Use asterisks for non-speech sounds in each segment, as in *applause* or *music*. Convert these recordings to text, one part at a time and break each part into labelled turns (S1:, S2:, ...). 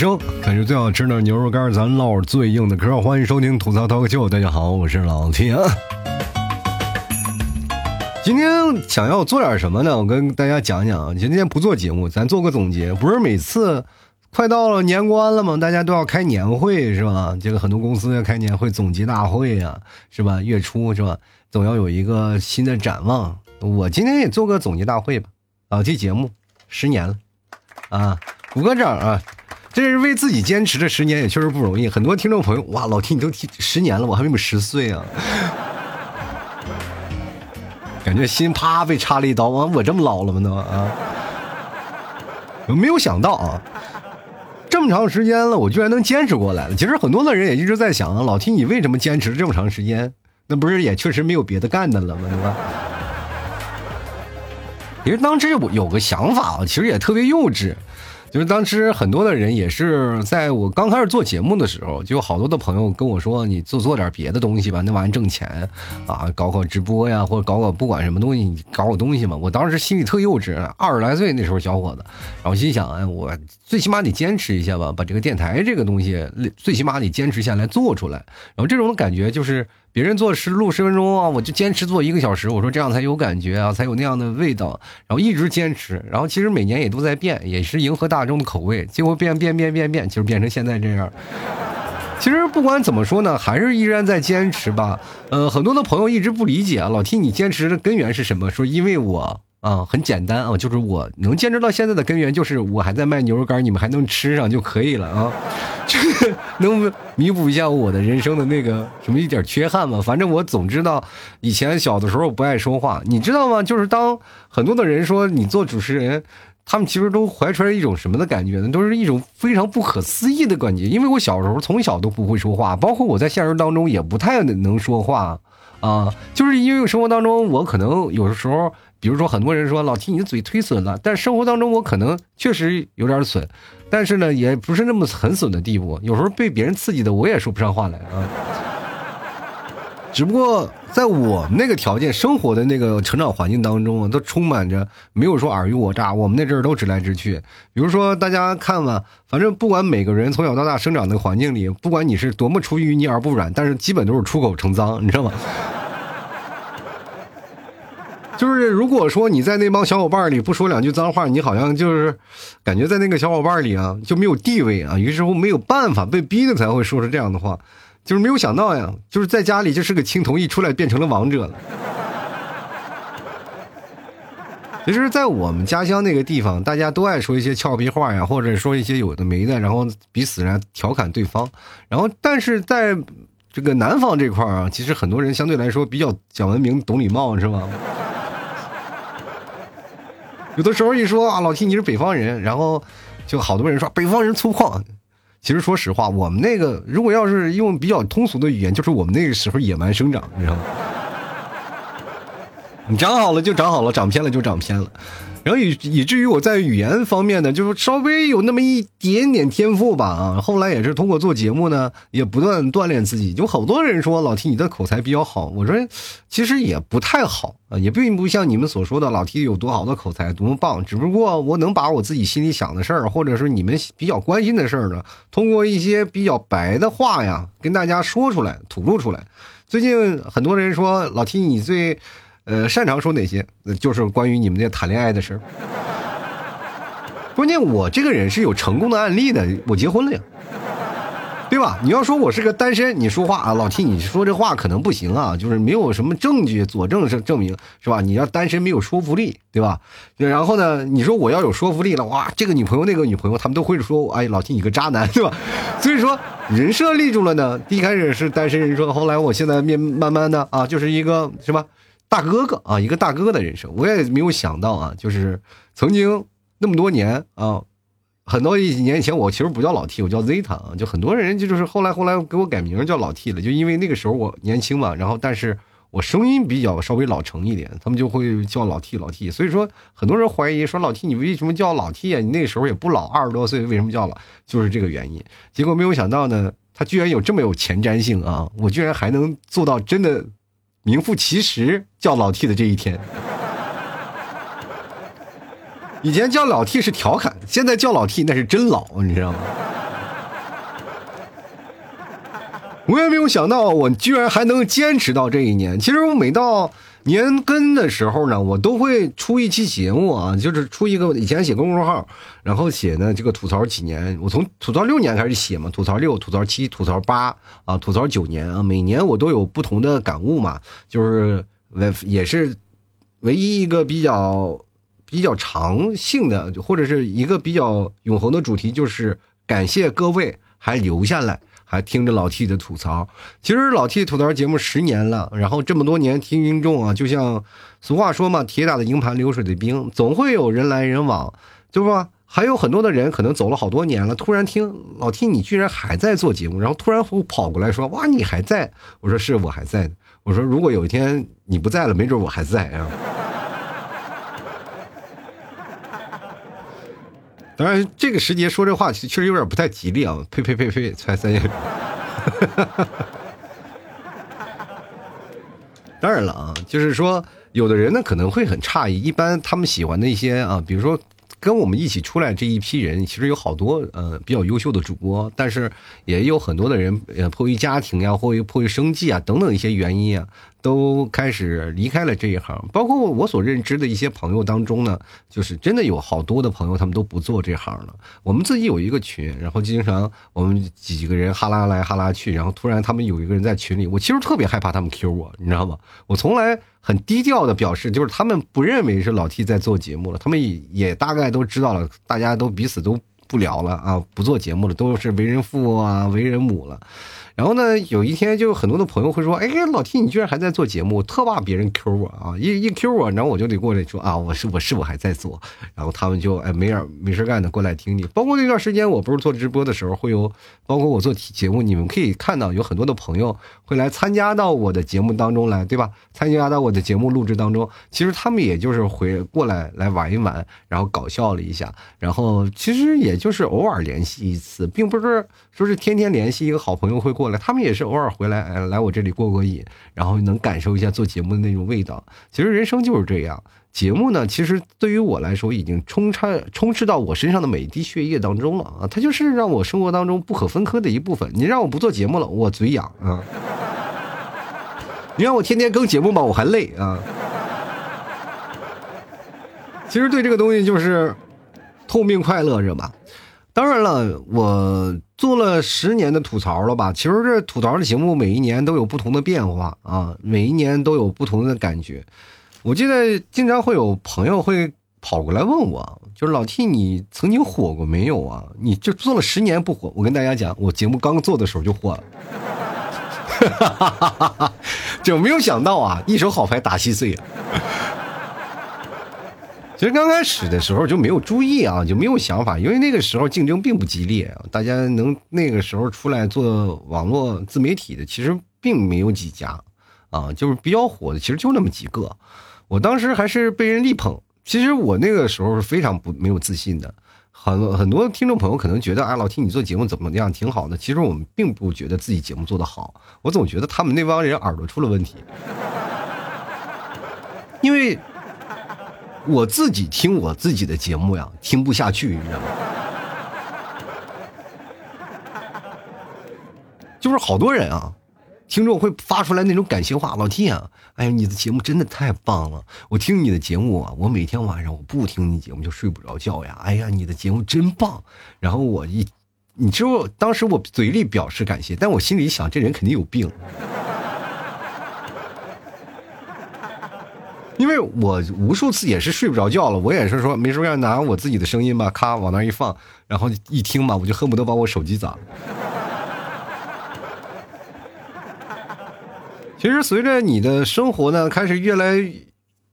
S1: 生，感觉最好吃的牛肉干，咱唠最硬的嗑。欢迎收听吐槽脱口秀，大家好，我是老田。今天想要做点什么呢？我跟大家讲讲。今天不做节目，咱做个总结。不是每次快到了年关了吗？大家都要开年会是吧？这个很多公司要开年会、总结大会呀，是吧？月初是吧？总要有一个新的展望。我今天也做个总结大会吧。老这节目十年了啊，鼓个掌啊！这是为自己坚持的十年，也确实不容易。很多听众朋友，哇，老听你都听十年了，我还没有十岁啊，感觉心啪被插了一刀。我这么老了吗？都啊，我没有想到啊，这么长时间了，我居然能坚持过来了。其实很多的人也一直在想啊，老听你为什么坚持这么长时间？那不是也确实没有别的干的了吗？对吧？其实当时我有个想法啊，其实也特别幼稚。就是当时很多的人也是在我刚开始做节目的时候，就有好多的朋友跟我说：“你做做点别的东西吧，那玩意挣钱啊，搞搞直播呀，或者搞搞不管什么东西，你搞搞东西嘛。”我当时心里特幼稚，二十来岁那时候小伙子，然后心想：“哎，我最起码得坚持一下吧，把这个电台这个东西最起码得坚持下来做出来。”然后这种感觉就是。别人做十录十分钟啊，我就坚持做一个小时。我说这样才有感觉啊，才有那样的味道。然后一直坚持，然后其实每年也都在变，也是迎合大众的口味。结果变变变变变，就是变成现在这样。其实不管怎么说呢，还是依然在坚持吧。呃，很多的朋友一直不理解啊，老 T 你坚持的根源是什么？说因为我。啊，很简单啊，就是我能坚持到现在的根源，就是我还在卖牛肉干，你们还能吃上就可以了啊，这 *laughs* 个能弥补一下我的人生的那个什么一点缺憾吗？反正我总知道，以前小的时候不爱说话，你知道吗？就是当很多的人说你做主持人，他们其实都怀揣着一种什么的感觉呢？都是一种非常不可思议的感觉。因为我小时候从小都不会说话，包括我在现实当中也不太能说话啊，就是因为生活当中我可能有的时候。比如说，很多人说老提你的嘴忒损了，但生活当中我可能确实有点损，但是呢，也不是那么很损的地步。有时候被别人刺激的，我也说不上话来啊。只不过在我们那个条件、生活的那个成长环境当中啊，都充满着没有说尔虞我诈。我们那阵儿都直来直去。比如说，大家看吧，反正不管每个人从小到大生长的环境里，不管你是多么出淤泥而不染，但是基本都是出口成脏，你知道吗？*laughs* 就是如果说你在那帮小伙伴里不说两句脏话，你好像就是感觉在那个小伙伴里啊就没有地位啊，于是乎没有办法，被逼的才会说出这样的话。就是没有想到呀，就是在家里就是个青铜，一出来变成了王者了。其实，在我们家乡那个地方，大家都爱说一些俏皮话呀，或者说一些有的没的，然后彼此呢调侃对方。然后，但是在这个南方这块儿啊，其实很多人相对来说比较讲文明、懂礼貌，是吧？有的时候一说啊，老提你是北方人，然后就好多人说北方人粗犷。其实说实话，我们那个如果要是用比较通俗的语言，就是我们那个时候野蛮生长，你知道吗？你长好了就长好了，长偏了就长偏了。然后以以至于我在语言方面呢，就是稍微有那么一点点天赋吧啊。后来也是通过做节目呢，也不断锻炼自己。有好多人说老 T 你的口才比较好，我说其实也不太好啊，也并不像你们所说的老 T 有多好的口才，多么棒。只不过我能把我自己心里想的事儿，或者是你们比较关心的事儿呢，通过一些比较白的话呀，跟大家说出来，吐露出来。最近很多人说老 T 你最。呃，擅长说哪些？就是关于你们那谈恋爱的事儿。*laughs* 关键我这个人是有成功的案例的，我结婚了呀，对吧？你要说我是个单身，你说话啊，老替你说这话可能不行啊，就是没有什么证据佐证是证明，是吧？你要单身没有说服力，对吧？然后呢，你说我要有说服力了，哇，这个女朋友那个女朋友，他们都会说，哎，老替你个渣男，对吧？*laughs* 所以说人设立住了呢。一开始是单身人设，后来我现在面慢慢的啊，就是一个什么？大哥哥啊，一个大哥哥的人生，我也没有想到啊，就是曾经那么多年啊，很多一年以前，我其实不叫老 T，我叫 Zeta 啊，就很多人就就是后来后来给我改名叫老 T 了，就因为那个时候我年轻嘛，然后但是我声音比较稍微老成一点，他们就会叫老 T 老 T，所以说很多人怀疑说老 T 你为什么叫老 T 啊？你那个时候也不老，二十多岁为什么叫老？就是这个原因。结果没有想到呢，他居然有这么有前瞻性啊，我居然还能做到真的。名副其实叫老 t 的这一天。以前叫老 t 是调侃现在叫老 t 那是真老你知道吗？我也没有想到我居然还能坚持到这一年。其实我每到年更的时候呢，我都会出一期节目啊，就是出一个以前写公众号，然后写呢这个吐槽几年。我从吐槽六年开始写嘛，吐槽六、吐槽七、吐槽八啊，吐槽九年啊，每年我都有不同的感悟嘛，就是也是唯一一个比较比较长性的，或者是一个比较永恒的主题，就是感谢各位还留下来。还听着老 T 的吐槽，其实老 T 吐槽节目十年了，然后这么多年听众啊，就像俗话说嘛，铁打的营盘流水的兵，总会有人来人往，对吧？还有很多的人可能走了好多年了，突然听老 T 你居然还在做节目，然后突然跑过来说哇你还在，我说是我还在我说如果有一天你不在了，没准我还在啊。当然，这个时节说这话确实有点不太吉利啊！呸呸呸呸，才三年。当然了啊，就是说，有的人呢可能会很诧异，一般他们喜欢的一些啊，比如说。跟我们一起出来这一批人，其实有好多呃比较优秀的主播，但是也有很多的人，呃迫于家庭呀，或迫于生计啊等等一些原因啊，都开始离开了这一行。包括我所认知的一些朋友当中呢，就是真的有好多的朋友，他们都不做这行了。我们自己有一个群，然后经常我们几个人哈拉来哈拉去，然后突然他们有一个人在群里，我其实特别害怕他们 Q 我，你知道吗？我从来。很低调的表示，就是他们不认为是老 T 在做节目了，他们也大概都知道了，大家都彼此都不聊了啊，不做节目了，都是为人父啊，为人母了。然后呢，有一天就很多的朋友会说：“哎，老 T，你居然还在做节目，特怕别人 Q 我啊！一一 Q 我，然后我就得过来说啊，我是我是我还在做。”然后他们就哎没事没事干的过来听你。包括那段时间，我不是做直播的时候会有，包括我做节目，你们可以看到有很多的朋友会来参加到我的节目当中来，对吧？参加到我的节目录制当中，其实他们也就是回过来来玩一玩，然后搞笑了一下，然后其实也就是偶尔联系一次，并不是说是天天联系一个好朋友会过来。他们也是偶尔回来，来我这里过过瘾，然后能感受一下做节目的那种味道。其实人生就是这样，节目呢，其实对于我来说，已经充差充斥到我身上的每一滴血液当中了啊！它就是让我生活当中不可分割的一部分。你让我不做节目了，我嘴痒啊！你让我天天更节目吧，我还累啊！其实对这个东西就是痛并快乐着吧。当然了，我做了十年的吐槽了吧？其实这吐槽的节目每一年都有不同的变化啊，每一年都有不同的感觉。我记得经常会有朋友会跑过来问我，就是老 T，你曾经火过没有啊？你这做了十年不火？我跟大家讲，我节目刚做的时候就火了，*laughs* 就没有想到啊，一手好牌打稀碎啊。其实刚开始的时候就没有注意啊，就没有想法，因为那个时候竞争并不激烈，大家能那个时候出来做网络自媒体的，其实并没有几家，啊，就是比较火的，其实就那么几个。我当时还是被人力捧，其实我那个时候是非常不没有自信的。很多很多听众朋友可能觉得，哎，老听你做节目怎么样，挺好的。其实我们并不觉得自己节目做得好，我总觉得他们那帮人耳朵出了问题，因为。我自己听我自己的节目呀，听不下去，你知道吗？就是好多人啊，听众会发出来那种感谢话，老 T 啊，哎呀，你的节目真的太棒了！我听你的节目啊，我每天晚上我不听你节目就睡不着觉呀。哎呀，你的节目真棒！然后我一，你知道，当时我嘴里表示感谢，但我心里想，这人肯定有病。因为我无数次也是睡不着觉了，我也是说没事干拿我自己的声音吧，咔往那一放，然后一听吧，我就恨不得把我手机砸。*laughs* 其实随着你的生活呢，开始越来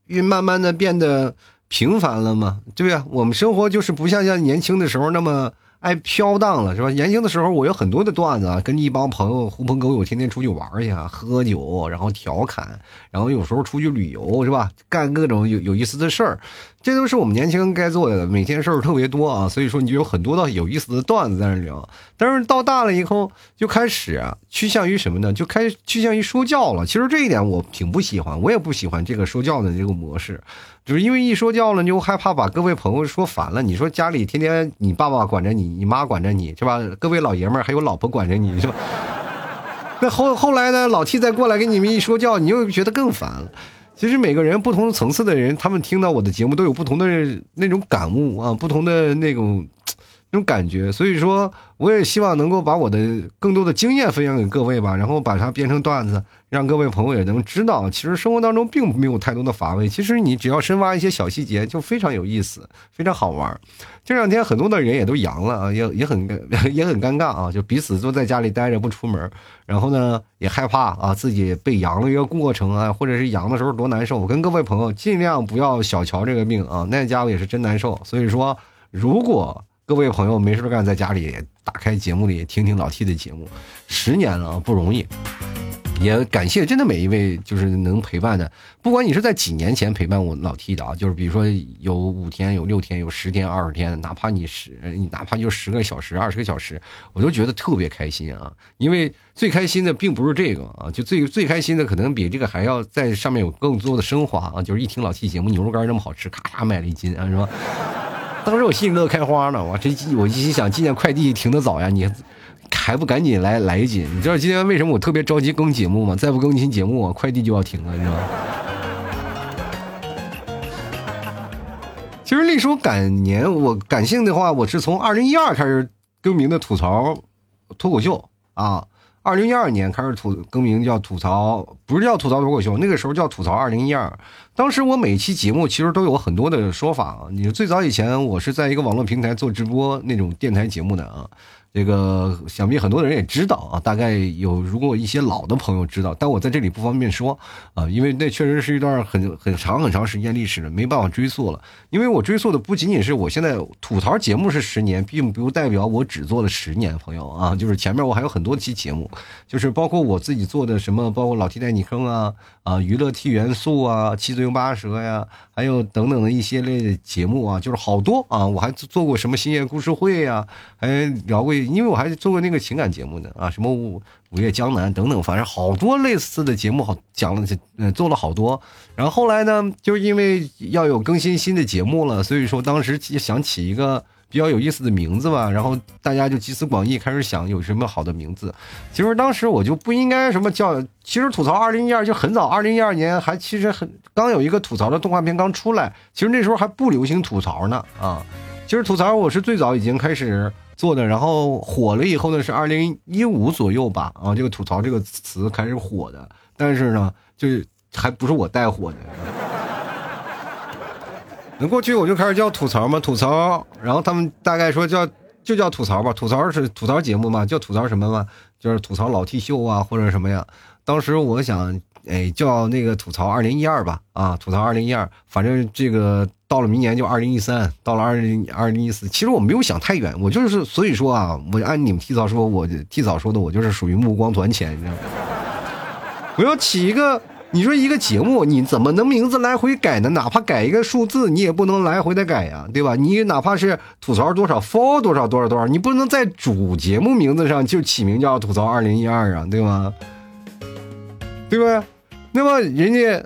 S1: 越慢慢的变得平凡了嘛，对呀，我们生活就是不像像年轻的时候那么。爱飘荡了是吧？年轻的时候我有很多的段子，跟一帮朋友狐朋狗友天天出去玩去，喝酒，然后调侃，然后有时候出去旅游是吧？干各种有有意思的事儿，这都是我们年轻人该做的。每天事儿特别多啊，所以说你就有很多的有意思的段子在那聊。但是到大了以后就开始，趋向于什么呢？就开趋向于说教了。其实这一点我挺不喜欢，我也不喜欢这个说教的这个模式。就是因为一说教了，你就害怕把各位朋友说烦了。你说家里天天你爸爸管着你，你妈管着你，是吧？各位老爷们儿还有老婆管着你，是吧？*laughs* 那后后来呢，老 T 再过来给你们一说教，你又觉得更烦了。其实每个人不同层次的人，他们听到我的节目都有不同的那种感悟啊，不同的那种。那种感觉，所以说我也希望能够把我的更多的经验分享给各位吧，然后把它编成段子，让各位朋友也能知道，其实生活当中并没有太多的乏味，其实你只要深挖一些小细节，就非常有意思，非常好玩。这两天很多的人也都阳了啊，也也很 *laughs* 也很尴尬啊，就彼此都在家里待着不出门，然后呢也害怕啊自己被阳了一个过程啊，或者是阳的时候多难受。我跟各位朋友尽量不要小瞧这个病啊，那家伙也是真难受。所以说，如果各位朋友没事干，在家里打开节目里听听老 T 的节目，十年了不容易，也感谢真的每一位就是能陪伴的，不管你是在几年前陪伴我老 T 的啊，就是比如说有五天、有六天、有十天、二十天，哪怕你十，你哪怕就十个小时、二十个小时，我都觉得特别开心啊，因为最开心的并不是这个啊，就最 *laughs* 最开心的可能比这个还要在上面有更多的升华啊，就是一听老 T 节目，牛肉干那么好吃，咔嚓买了一斤啊，是吧？当时我心里乐开花了，我这我一心想，今天快递停的早呀，你还不赶紧来来一斤？你知道今天为什么我特别着急更节目吗？再不更新节目，我快递就要停了，你知道吗？其实历说赶年，我感性的话，我是从二零一二开始更名的吐槽脱口秀啊。二零一二年开始吐更名叫吐槽，不是叫吐槽脱口秀，那个时候叫吐槽二零一二。当时我每期节目其实都有很多的说法。你最早以前我是在一个网络平台做直播那种电台节目的啊。这个想必很多的人也知道啊，大概有如果一些老的朋友知道，但我在这里不方便说啊，因为那确实是一段很很长很长时间历史了，没办法追溯了。因为我追溯的不仅仅是我现在吐槽节目是十年，并不代表我只做了十年，朋友啊，就是前面我还有很多期节目，就是包括我自己做的什么，包括老 T 带你坑啊啊，娱乐 T 元素啊，七嘴八舌呀，还有等等的一些类的节目啊，就是好多啊，我还做过什么星夜故事会呀，还聊过。因为我还做过那个情感节目呢啊，什么午午夜江南等等，反正好多类似的节目，好讲了，嗯，做了好多。然后后来呢，就因为要有更新新的节目了，所以说当时想起一个比较有意思的名字吧。然后大家就集思广益，开始想有什么好的名字。其实当时我就不应该什么叫，其实吐槽二零一二就很早，二零一二年还其实很刚有一个吐槽的动画片刚出来，其实那时候还不流行吐槽呢啊。其实吐槽我是最早已经开始。做的，然后火了以后呢，是二零一五左右吧，啊，这个吐槽这个词开始火的，但是呢，就是还不是我带火的。那过去我就开始叫吐槽嘛，吐槽，然后他们大概说叫就叫吐槽吧，吐槽是吐槽节目嘛，叫吐槽什么嘛，就是吐槽老 T 秀啊或者什么呀。当时我想，哎，叫那个吐槽二零一二吧，啊，吐槽二零一二，反正这个。到了明年就二零一三，到了二零二零一四，其实我没有想太远，我就是所以说啊，我按你们提早说，我提早说的，我就是属于目光短浅，你知道吗？我要起一个，你说一个节目，你怎么能名字来回改呢？哪怕改一个数字，你也不能来回的改呀，对吧？你哪怕是吐槽多少，for 多少多少多少，你不能在主节目名字上就起名叫吐槽二零一二啊，对吗？对吧？那么人家。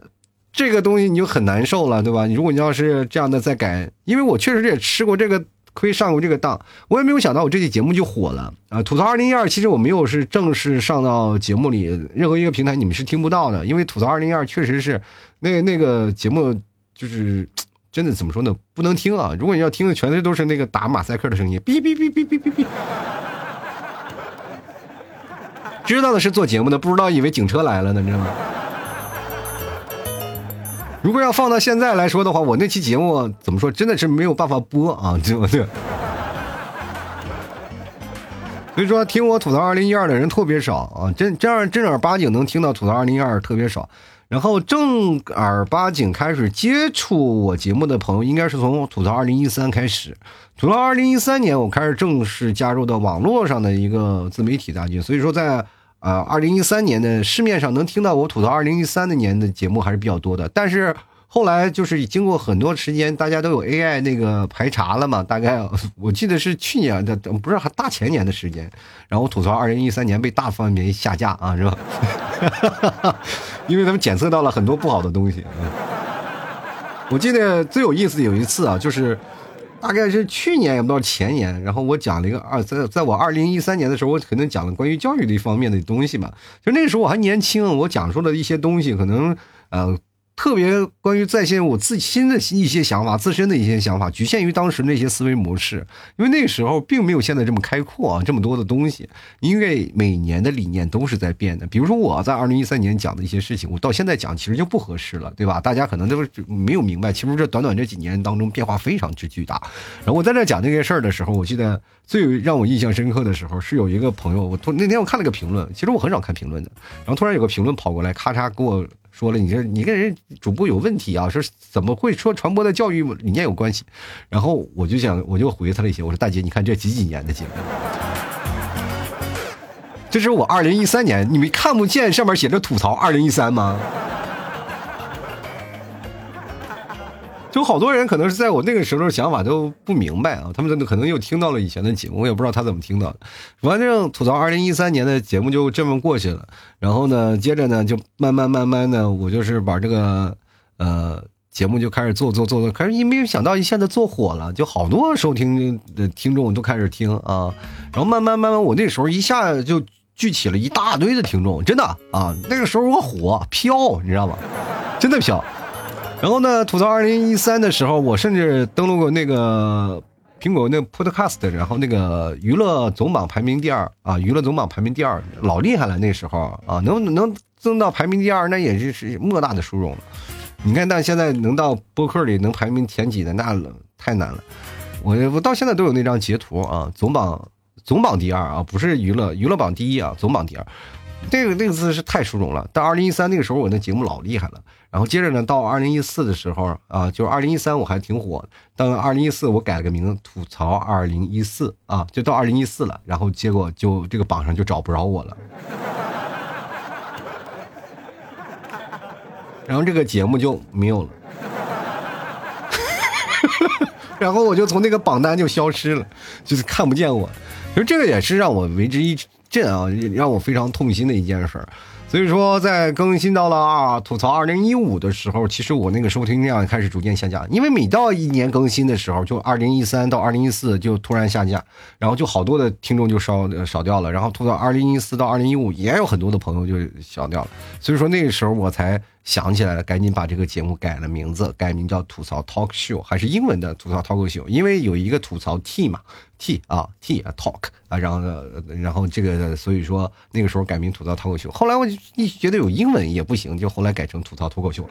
S1: 这个东西你就很难受了，对吧？如果你要是这样的再改，因为我确实也吃过这个亏，上过这个当，我也没有想到我这期节目就火了啊！吐槽二零一二，其实我没有是正式上到节目里，任何一个平台你们是听不到的，因为吐槽二零一二确实是那那个节目就是真的怎么说呢？不能听啊！如果你要听的，全都是那个打马赛克的声音，哔哔哔哔哔哔哔。知道的是做节目的，不知道以为警车来了呢，你知道吗？如果要放到现在来说的话，我那期节目怎么说，真的是没有办法播啊，对不对？所以说，听我吐槽二零一二的人特别少啊，真这样正儿八经能听到吐槽二零一二特别少。然后正儿八经开始接触我节目的朋友，应该是从吐槽二零一三开始。吐槽二零一三年，我开始正式加入到网络上的一个自媒体大军。所以说，在啊，二零一三年的市面上能听到我吐槽二零一三的年的节目还是比较多的，但是后来就是经过很多时间，大家都有 AI 那个排查了嘛，大概我记得是去年的，不是大前年的时间，然后吐槽二零一三年被大范围下架啊，是吧？*laughs* 因为他们检测到了很多不好的东西。我记得最有意思的有一次啊，就是。大概是去年也不知道前年，然后我讲了一个二在在我二零一三年的时候，我可能讲了关于教育的一方面的东西嘛。就那时候我还年轻，我讲述的一些东西可能呃。特别关于在线我自己新的一些想法，自身的一些想法，局限于当时那些思维模式，因为那个时候并没有现在这么开阔啊，这么多的东西。因为每年的理念都是在变的。比如说我在二零一三年讲的一些事情，我到现在讲其实就不合适了，对吧？大家可能都没有明白，其实这短短这几年当中变化非常之巨大。然后我在这讲这些事儿的时候，我记得最让我印象深刻的时候是有一个朋友，我突那天我看了个评论，其实我很少看评论的，然后突然有个评论跑过来，咔嚓给我。说了，你这你跟人主播有问题啊？说怎么会说传播的教育理念有关系？然后我就想，我就回他了一些，我说大姐，你看这几几年的节目，这是我二零一三年，你们看不见上面写着吐槽二零一三吗？就好多人可能是在我那个时候想法都不明白啊，他们可能又听到了以前的节目，我也不知道他怎么听到的。反正吐槽二零一三年的节目就这么过去了，然后呢，接着呢就慢慢慢慢的，我就是把这个呃节目就开始做做做做，可是没有想到一下子做火了，就好多收听的听众都开始听啊，然后慢慢慢慢，我那时候一下就聚起了一大堆的听众，真的啊，那个时候我火飘，你知道吗？真的飘。然后呢，吐槽二零一三的时候，我甚至登录过那个苹果那 Podcast，然后那个娱乐总榜排名第二啊，娱乐总榜排名第二，老厉害了那时候啊，能能增到排名第二，那也是是莫大的殊荣了。你看，但现在能到播客里能排名前几的，那太难了。我我到现在都有那张截图啊，总榜总榜第二啊，不是娱乐娱乐榜第一啊，总榜第二。*laughs* 那个那个字是太殊荣了。但二零一三那个时候，我那节目老厉害了。然后接着呢，到二零一四的时候啊，就是二零一三我还挺火，到二零一四我改了个名字，吐槽二零一四啊，就到二零一四了。然后结果就这个榜上就找不着我了，*laughs* 然后这个节目就没有了，*laughs* 然后我就从那个榜单就消失了，就是看不见我。其实这个也是让我为之一振啊，让我非常痛心的一件事儿。所以说，在更新到了啊吐槽二零一五的时候，其实我那个收听量开始逐渐下降，因为每到一年更新的时候，就二零一三到二零一四就突然下降，然后就好多的听众就少少掉了，然后吐到二零一四到二零一五也有很多的朋友就少掉了，所以说那个时候我才。想起来了，赶紧把这个节目改了名字，改名叫吐槽 talk show，还是英文的吐槽 talk show，因为有一个吐槽 T 嘛，T 啊 T 啊 talk 啊，然后然后这个所以说那个时候改名吐槽 talk show，后来我一觉得有英文也不行，就后来改成吐槽脱口秀。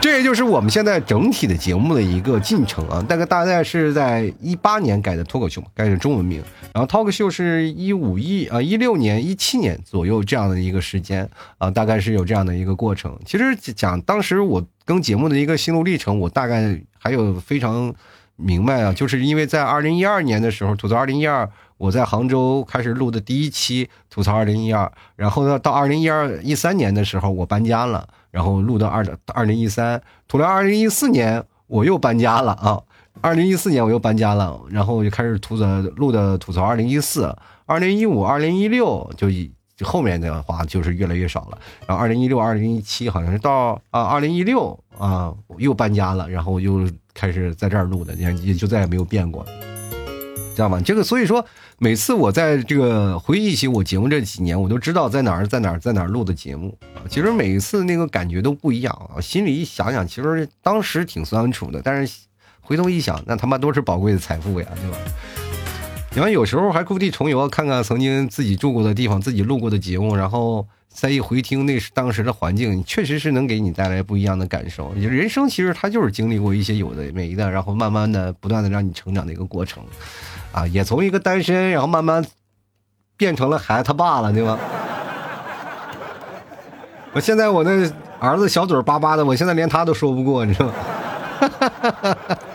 S1: 这也就是我们现在整体的节目的一个进程啊，大概大概是在一八年改的脱口秀，改成中文名，然后 talk show 是一五一啊一六年一七年左右这样的一个时间啊，大概是有这样的一个过程。其实讲当时我更节目的一个心路历程，我大概还有非常明白啊，就是因为在二零一二年的时候，吐槽二零一二，我在杭州开始录的第一期吐槽二零一二，然后呢到二零一二一三年的时候，我搬家了。然后录到二二零一三，突然二零一四年我又搬家了啊！二零一四年我又搬家了，然后我就开始吐槽录的吐槽二零一四，二零一五、二零一六就就后面的话就是越来越少了。然后二零一六、二零一七好像是到啊二零一六啊又搬家了，然后又开始在这儿录的，也也就再也没有变过。知道吗？这个所以说，每次我在这个回忆起我节目这几年，我都知道在哪儿，在哪儿，在哪儿录的节目啊。其实每一次那个感觉都不一样啊。心里一想想，其实当时挺酸楚的，但是回头一想，那他妈都是宝贵的财富呀，对吧？你看，有时候还故地重游，看看曾经自己住过的地方，自己录过的节目，然后再一回听那时当时的环境，确实是能给你带来不一样的感受。人生其实它就是经历过一些有的没的，然后慢慢的、不断的让你成长的一个过程。啊，也从一个单身，然后慢慢变成了孩子他爸了，对吧？我现在我那儿子小嘴巴巴的，我现在连他都说不过，你知道吗？*laughs*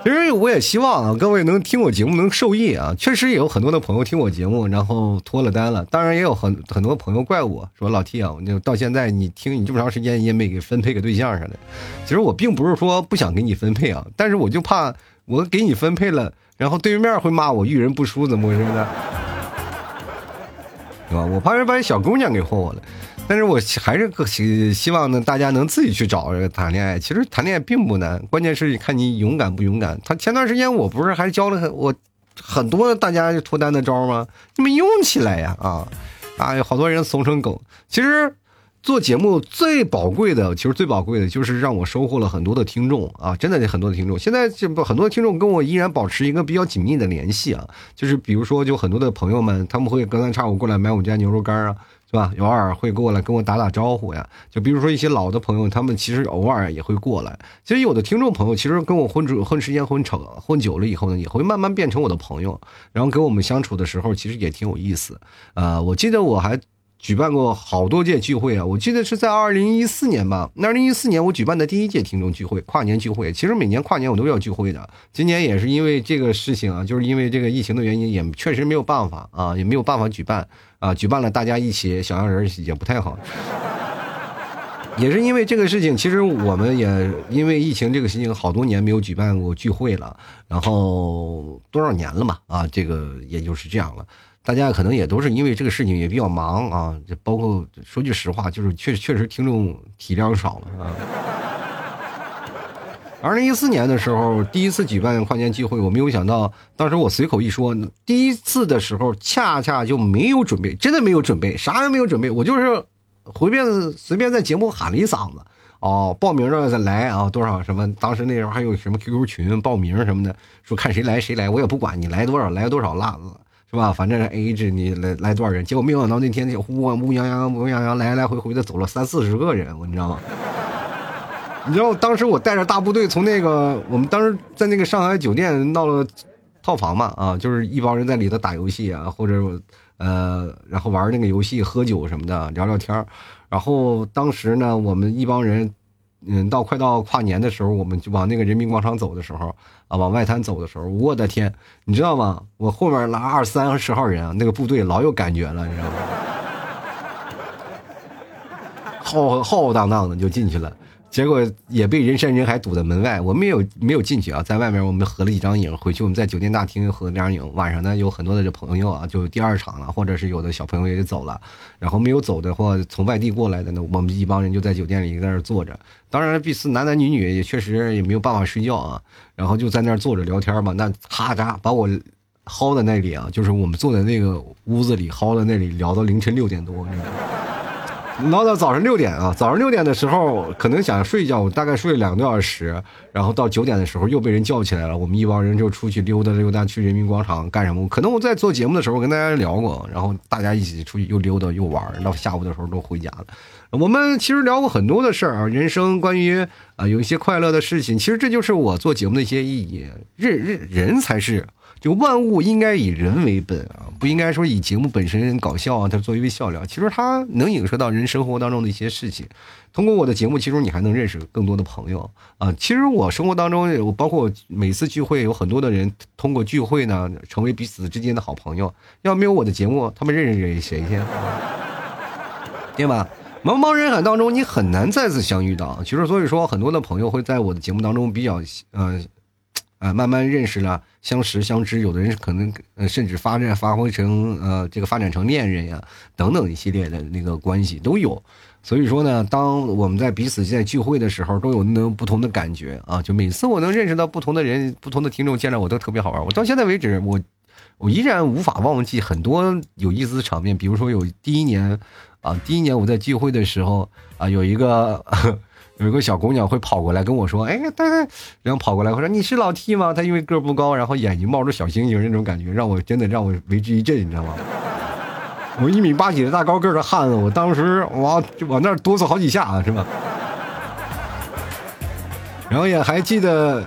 S1: *laughs* 其实我也希望啊，各位能听我节目能受益啊。确实也有很多的朋友听我节目，然后脱了单了。当然也有很很多朋友怪我说老 T 啊，就到现在你听你这么长时间也没给分配给对象啥的。其实我并不是说不想给你分配啊，但是我就怕我给你分配了。然后对面会骂我遇人不淑，怎么回事呢？*laughs* 对吧？我怕人把小姑娘给祸我了。但是我还是希希望呢，大家能自己去找谈恋爱。其实谈恋爱并不难，关键是看你勇敢不勇敢。他前段时间我不是还教了很我很多大家脱单的招吗？你们用起来呀啊啊！有好多人怂成狗。其实做节目最宝贵的，其实最宝贵的就是让我收获了很多的听众啊！真的很多的听众。现在这不很多听众跟我依然保持一个比较紧密的联系啊。就是比如说，就很多的朋友们，他们会隔三差五过来买我们家牛肉干啊。是吧？偶尔会过来跟我打打招呼呀。就比如说一些老的朋友，他们其实偶尔也会过来。其实有的听众朋友，其实跟我混住混时间混长混久了以后呢，也会慢慢变成我的朋友。然后跟我们相处的时候，其实也挺有意思。呃，我记得我还举办过好多届聚会啊。我记得是在二零一四年吧。那二零一四年我举办的第一届听众聚会，跨年聚会。其实每年跨年我都要聚会的。今年也是因为这个事情啊，就是因为这个疫情的原因，也确实没有办法啊，也没有办法举办。啊，举办了，大家一起小洋人也不太好，*laughs* 也是因为这个事情。其实我们也因为疫情这个事情，好多年没有举办过聚会了。然后多少年了嘛？啊，这个也就是这样了。大家可能也都是因为这个事情也比较忙啊。这包括说句实话，就是确确实听众体量少了啊。*laughs* 二零一四年的时候，第一次举办跨年聚会，我没有想到，当时我随口一说，第一次的时候恰恰就没有准备，真的没有准备，啥也没有准备，我就是随便随便在节目喊了一嗓子，哦，报名了再来啊，多少什么，当时那时候还有什么 QQ 群报名什么的，说看谁来谁来，我也不管你来多少来多少辣子是吧，反正 A A 制，你来来多少人，结果没想到那天乌乌泱泱乌泱泱来来回回的走了三四十个人，你知道吗？*laughs* 你知道当时我带着大部队从那个我们当时在那个上海酒店闹了套房嘛啊，就是一帮人在里头打游戏啊，或者呃，然后玩那个游戏、喝酒什么的，聊聊天然后当时呢，我们一帮人，嗯，到快到跨年的时候，我们就往那个人民广场走的时候啊，往外滩走的时候，我的天，你知道吗？我后面拉二三十号人啊，那个部队老有感觉了，你知道吗？*laughs* 浩浩浩荡荡的就进去了。结果也被人山人海堵在门外，我们有没有进去啊？在外面我们合了几张影，回去我们在酒店大厅合了张影。晚上呢，有很多的这朋友啊，就第二场了，或者是有的小朋友也走了。然后没有走的或从外地过来的呢，我们一帮人就在酒店里在那坐着。当然，彼此男男女女也确实也没有办法睡觉啊，然后就在那坐着聊天嘛。那咔嚓把我薅在那里啊，就是我们坐在那个屋子里薅在那里聊到凌晨六点多。闹到早上六点啊！早上六点的时候，可能想睡觉，我大概睡了两个多小时，然后到九点的时候又被人叫起来了。我们一帮人就出去溜达溜达，去人民广场干什么？可能我在做节目的时候跟大家聊过，然后大家一起出去又溜达又玩，到下午的时候都回家了。我们其实聊过很多的事儿啊，人生关于啊有一些快乐的事情，其实这就是我做节目的一些意义。人人人才是。就万物应该以人为本啊，不应该说以节目本身搞笑啊，它作为笑料。其实它能影射到人生活当中的一些事情。通过我的节目，其实你还能认识更多的朋友啊。其实我生活当中，我包括每次聚会，有很多的人通过聚会呢，成为彼此之间的好朋友。要没有我的节目，他们认识谁去？对吧？茫茫人海当中，你很难再次相遇到。其实，所以说，很多的朋友会在我的节目当中比较，嗯。啊，慢慢认识了，相识相知，有的人可能呃，甚至发展发挥成呃，这个发展成恋人呀，等等一系列的那个关系都有。所以说呢，当我们在彼此在聚会的时候，都有那种不同的感觉啊。就每次我能认识到不同的人、不同的听众，见着我都特别好玩。我到现在为止，我我依然无法忘记很多有意思的场面。比如说有第一年啊，第一年我在聚会的时候啊，有一个。有个小姑娘会跑过来跟我说：“哎，对对。”然后跑过来我说：“你是老 T 吗？”她因为个不高，然后眼睛冒着小星星那种感觉，让我真的让我为之一振，你知道吗？我一米八几的大高个的汉子，我当时哇就往那儿哆嗦好几下啊，是吧？然后也还记得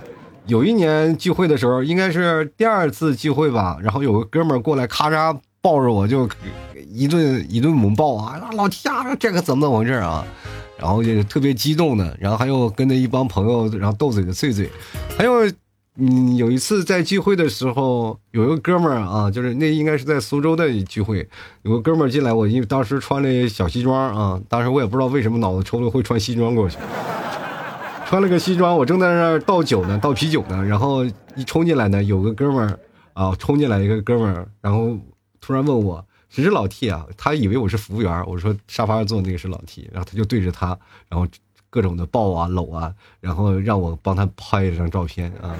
S1: 有一年聚会的时候，应该是第二次聚会吧。然后有个哥们儿过来，咔嚓抱着我就一顿一顿猛抱啊！老 T 啊，这个怎么怎么回事啊？然后就特别激动的，然后还有跟着一帮朋友，然后斗嘴的碎嘴，还有，嗯，有一次在聚会的时候，有一个哥们儿啊，就是那应该是在苏州的聚会，有个哥们儿进来，我因为当时穿了小西装啊，当时我也不知道为什么脑子抽了会穿西装过去，穿了个西装，我正在那儿倒酒呢，倒啤酒呢，然后一冲进来呢，有个哥们儿啊，冲进来一个哥们儿，然后突然问我。只是老 T 啊？他以为我是服务员，我说沙发上坐那个是老 T，然后他就对着他，然后各种的抱啊搂啊，然后让我帮他拍一张照片啊。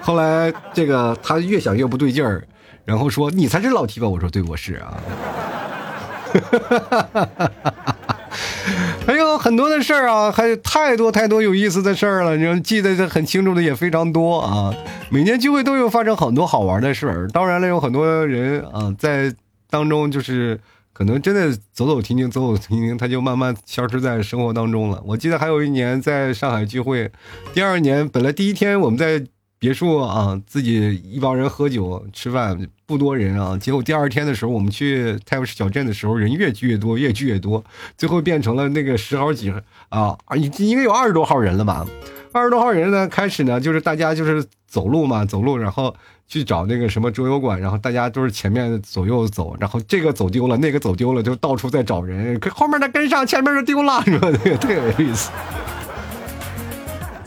S1: 后来这个他越想越不对劲儿，然后说你才是老 T 吧？我说对，我是啊。还 *laughs* 有很多的事儿啊，还有太多太多有意思的事儿了，你记得很清楚的也非常多啊。每年聚会都有发生很多好玩的事儿，当然了，有很多人啊在当中就是可能真的走走停停，走走停停，他就慢慢消失在生活当中了。我记得还有一年在上海聚会，第二年本来第一天我们在。别墅啊，自己一帮人喝酒吃饭，不多人啊。结果第二天的时候，我们去泰晤士小镇的时候，人越聚越多，越聚越多，最后变成了那个十好几啊，应应该有二十多号人了吧？二十多号人呢，开始呢就是大家就是走路嘛，走路，然后去找那个什么桌游馆，然后大家都是前面左右走，然后这个走丢了，那个走丢了，就到处在找人，可后面的跟上，前面的丢了，是吧？那个特有意思。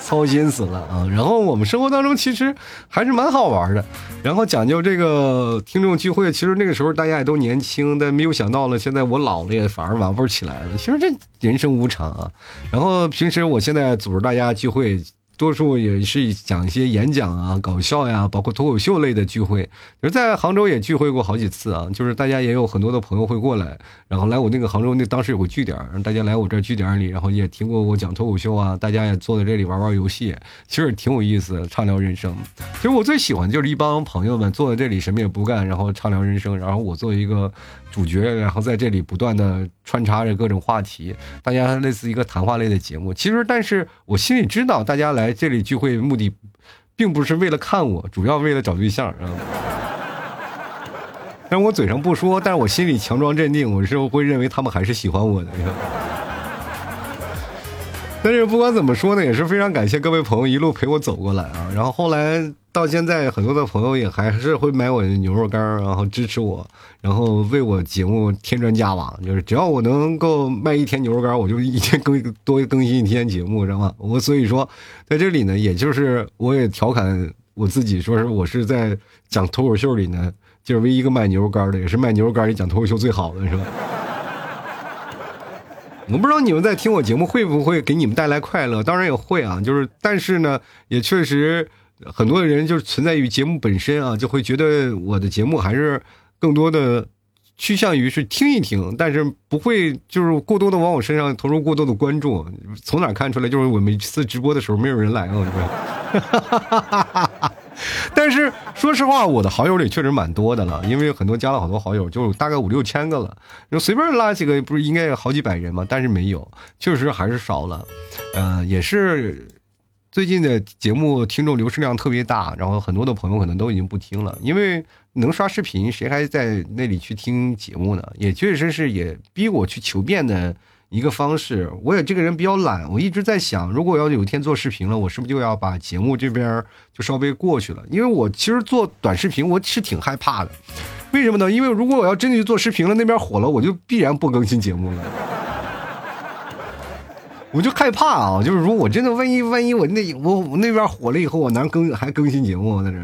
S1: 操心死了啊！然后我们生活当中其实还是蛮好玩的，然后讲究这个听众聚会，其实那个时候大家也都年轻，但没有想到了，现在我老了也反而玩不起来了。其实这人生无常啊。然后平时我现在组织大家聚会。多数也是讲一些演讲啊、搞笑呀，包括脱口秀类的聚会。就是在杭州也聚会过好几次啊，就是大家也有很多的朋友会过来，然后来我那个杭州那当时有个据点，大家来我这据点里，然后也听过我讲脱口秀啊，大家也坐在这里玩玩游戏，其实挺有意思，畅聊人生。其实我最喜欢就是一帮朋友们坐在这里什么也不干，然后畅聊人生，然后我作为一个。主角，然后在这里不断的穿插着各种话题，大家类似一个谈话类的节目。其实，但是我心里知道，大家来这里聚会目的，并不是为了看我，主要为了找对象啊。*laughs* 但我嘴上不说，但是我心里强装镇定，我是会认为他们还是喜欢我的。*laughs* 但是不管怎么说呢，也是非常感谢各位朋友一路陪我走过来啊。然后后来到现在，很多的朋友也还是会买我的牛肉干，然后支持我，然后为我节目添砖加瓦。就是只要我能够卖一天牛肉干，我就一天更多更新一天节目，知道吗？我所以说在这里呢，也就是我也调侃我自己，说是我是在讲脱口秀里呢，就是唯一一个卖牛肉干的，也是卖牛肉干里讲脱口秀最好的，是吧？我不知道你们在听我节目会不会给你们带来快乐，当然也会啊。就是，但是呢，也确实很多人就是存在于节目本身啊，就会觉得我的节目还是更多的趋向于是听一听，但是不会就是过多的往我身上投入过多的关注。从哪看出来？就是我每次直播的时候没有人来啊。*laughs* 但是说实话，我的好友里确实蛮多的了，因为很多加了好多好友，就大概五六千个了。就随便拉几个，不是应该有好几百人吗？但是没有，确实还是少了。呃，也是最近的节目听众流失量特别大，然后很多的朋友可能都已经不听了，因为能刷视频，谁还在那里去听节目呢？也确实是也逼我去求变的。一个方式，我也这个人比较懒，我一直在想，如果要有一天做视频了，我是不是就要把节目这边就稍微过去了？因为我其实做短视频，我是挺害怕的。为什么呢？因为如果我要真的去做视频了，那边火了，我就必然不更新节目了。我就害怕啊，就是说我真的万一万一我那我我那边火了以后，我能更还更新节目在这。*laughs*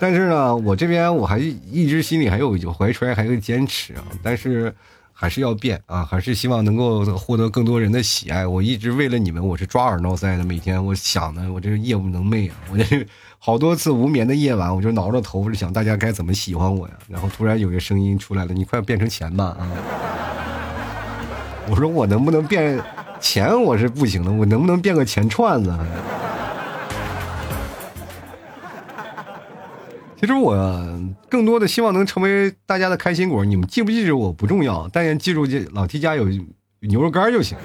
S1: 但是呢，我这边我还一直心里还有怀揣，还有坚持啊。但是还是要变啊，还是希望能够获得更多人的喜爱。我一直为了你们，我是抓耳挠腮的。每天我想的，我这个夜不能寐啊！我 *laughs* 这好多次无眠的夜晚，我就挠着头，我就想大家该怎么喜欢我呀。然后突然有个声音出来了：“你快变成钱吧！”啊！*laughs* 我说我能不能变钱？我是不行的，我能不能变个钱串子？其实我更多的希望能成为大家的开心果，你们记不记住我不重要，但愿记住这老 T 家有牛肉干就行。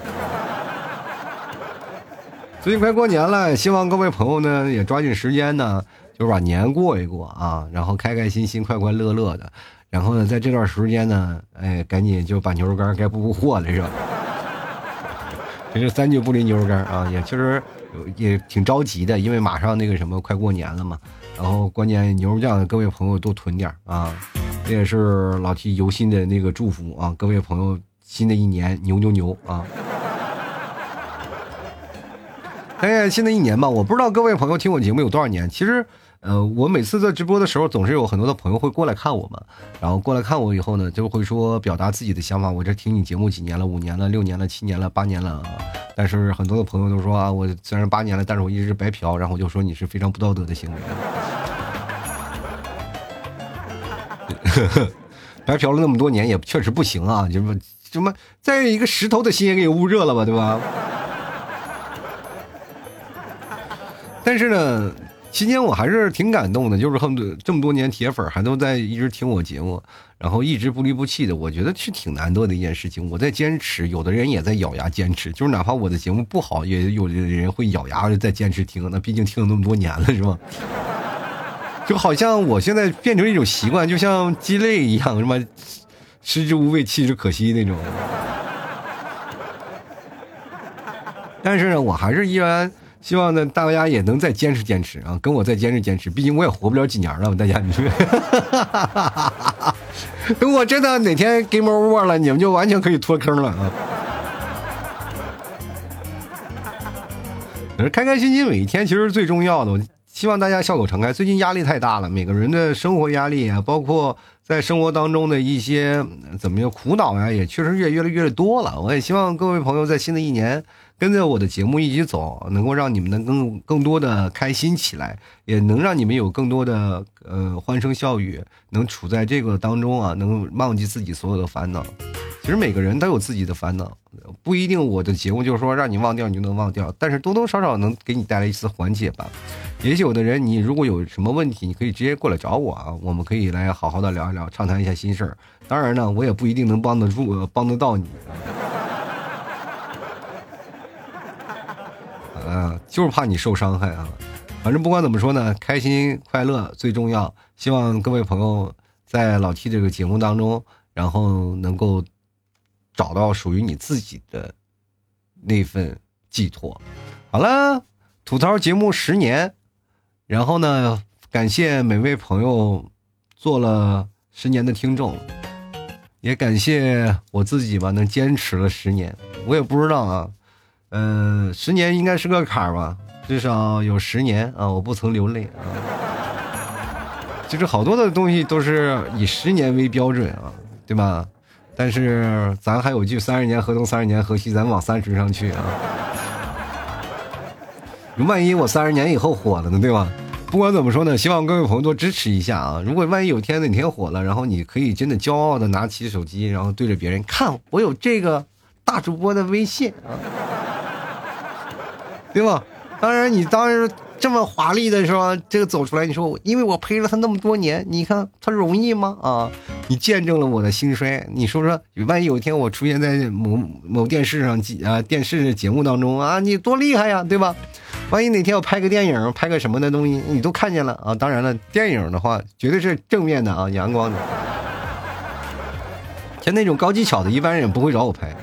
S1: 最近快过年了，希望各位朋友呢也抓紧时间呢，就是把年过一过啊，然后开开心心、快快乐乐的。然后呢，在这段时间呢，哎，赶紧就把牛肉干该补补货了，是吧？*laughs* 这是三句不离牛肉干啊，也确实也挺着急的，因为马上那个什么快过年了嘛。然后关键牛肉酱，各位朋友多囤点啊！这也是老 T 由心的那个祝福啊！各位朋友，新的一年牛牛牛啊！哎呀，新的一年吧，我不知道各位朋友听我节目有多少年。其实，呃，我每次在直播的时候，总是有很多的朋友会过来看我嘛。然后过来看我以后呢，就会说表达自己的想法。我这听你节目几年了？五年了，六年了，七年了，八年了。但是很多的朋友都说啊，我虽然八年了，但是我一直是白嫖。然后我就说你是非常不道德的行为。*laughs* 白嫖了那么多年，也确实不行啊！就么什么，在一个石头的心也给捂热了吧，对吧？但是呢，期间我还是挺感动的，就是很多这么多年铁粉还都在一直听我节目，然后一直不离不弃的，我觉得是挺难得的一件事情。我在坚持，有的人也在咬牙坚持，就是哪怕我的节目不好，也有的人会咬牙在坚持听。那毕竟听了那么多年了，是吧？*laughs* 就好像我现在变成一种习惯，就像鸡肋一样，什么食之无味，弃之可惜那种。*laughs* 但是呢，我还是依然。希望呢，大家也能再坚持坚持啊，跟我再坚持坚持。毕竟我也活不了几年了，大家你说。等 *laughs* 我真的哪天 game over 了，你们就完全可以脱坑了啊！开开心心每一天其实最重要的。我希望大家笑口常开。最近压力太大了，每个人的生活压力啊，包括在生活当中的一些怎么样苦恼呀，也确实越越来越多了。我也希望各位朋友在新的一年。跟着我的节目一起走，能够让你们能更更多的开心起来，也能让你们有更多的呃欢声笑语，能处在这个当中啊，能忘记自己所有的烦恼。其实每个人都有自己的烦恼，不一定我的节目就是说让你忘掉你就能忘掉，但是多多少少能给你带来一丝缓解吧。也许有的人你如果有什么问题，你可以直接过来找我啊，我们可以来好好的聊一聊，畅谈一下心事儿。当然呢，我也不一定能帮得住，帮得到你。啊，就是怕你受伤害啊！反正不管怎么说呢，开心快乐最重要。希望各位朋友在老 T 这个节目当中，然后能够找到属于你自己的那份寄托。好了，吐槽节目十年，然后呢，感谢每位朋友做了十年的听众，也感谢我自己吧，能坚持了十年。我也不知道啊。嗯，十年应该是个坎儿吧，至少有十年啊，我不曾流泪啊。就是好多的东西都是以十年为标准啊，对吧？但是咱还有句三十年河东，三十年河西，咱往三十上去啊。万一我三十年以后火了呢，对吧？不管怎么说呢，希望各位朋友多支持一下啊。如果万一有天哪天火了，然后你可以真的骄傲的拿起手机，然后对着别人看，我有这个大主播的微信啊。对吧？当然，你当时这么华丽的是吧？这个走出来，你说，因为我陪了他那么多年，你看他容易吗？啊，你见证了我的兴衰。你说说，万一有一天我出现在某某电视上啊电视节目当中啊，你多厉害呀，对吧？万一哪天我拍个电影，拍个什么的东西，你都看见了啊。当然了，电影的话绝对是正面的啊，阳光的。像那种高技巧的，一般人也不会找我拍。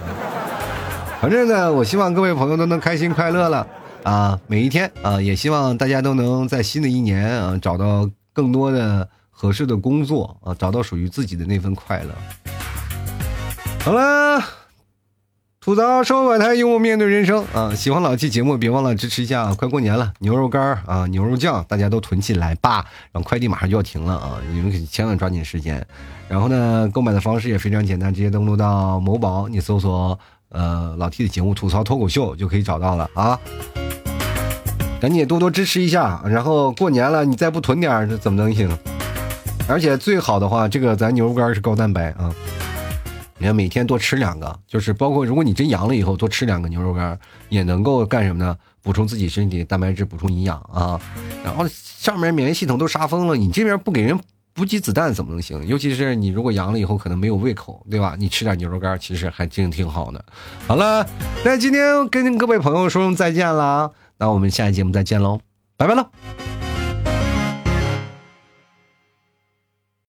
S1: 反正呢，我希望各位朋友都能开心快乐了。啊，每一天啊，也希望大家都能在新的一年啊找到更多的合适的工作啊，找到属于自己的那份快乐。好了，吐槽收百台，幽默面对人生啊！喜欢老 T 节目，别忘了支持一下啊！快过年了，牛肉干啊，牛肉酱，大家都囤起来吧！然后快递马上就要停了啊，你们可千万抓紧时间。然后呢，购买的方式也非常简单，直接登录到某宝，你搜索呃老 T 的节目《吐槽脱口秀》就可以找到了啊。赶紧多多支持一下，然后过年了，你再不囤点这怎么能行？而且最好的话，这个咱牛肉干是高蛋白啊，你看每天多吃两个，就是包括如果你真阳了以后，多吃两个牛肉干，也能够干什么呢？补充自己身体蛋白质，补充营养啊。然后上面免疫系统都杀疯了，你这边不给人补给子弹怎么能行？尤其是你如果阳了以后，可能没有胃口，对吧？你吃点牛肉干，其实还真挺好的。好了，那今天跟各位朋友说声再见了。那我们下期节目再见喽，拜拜了。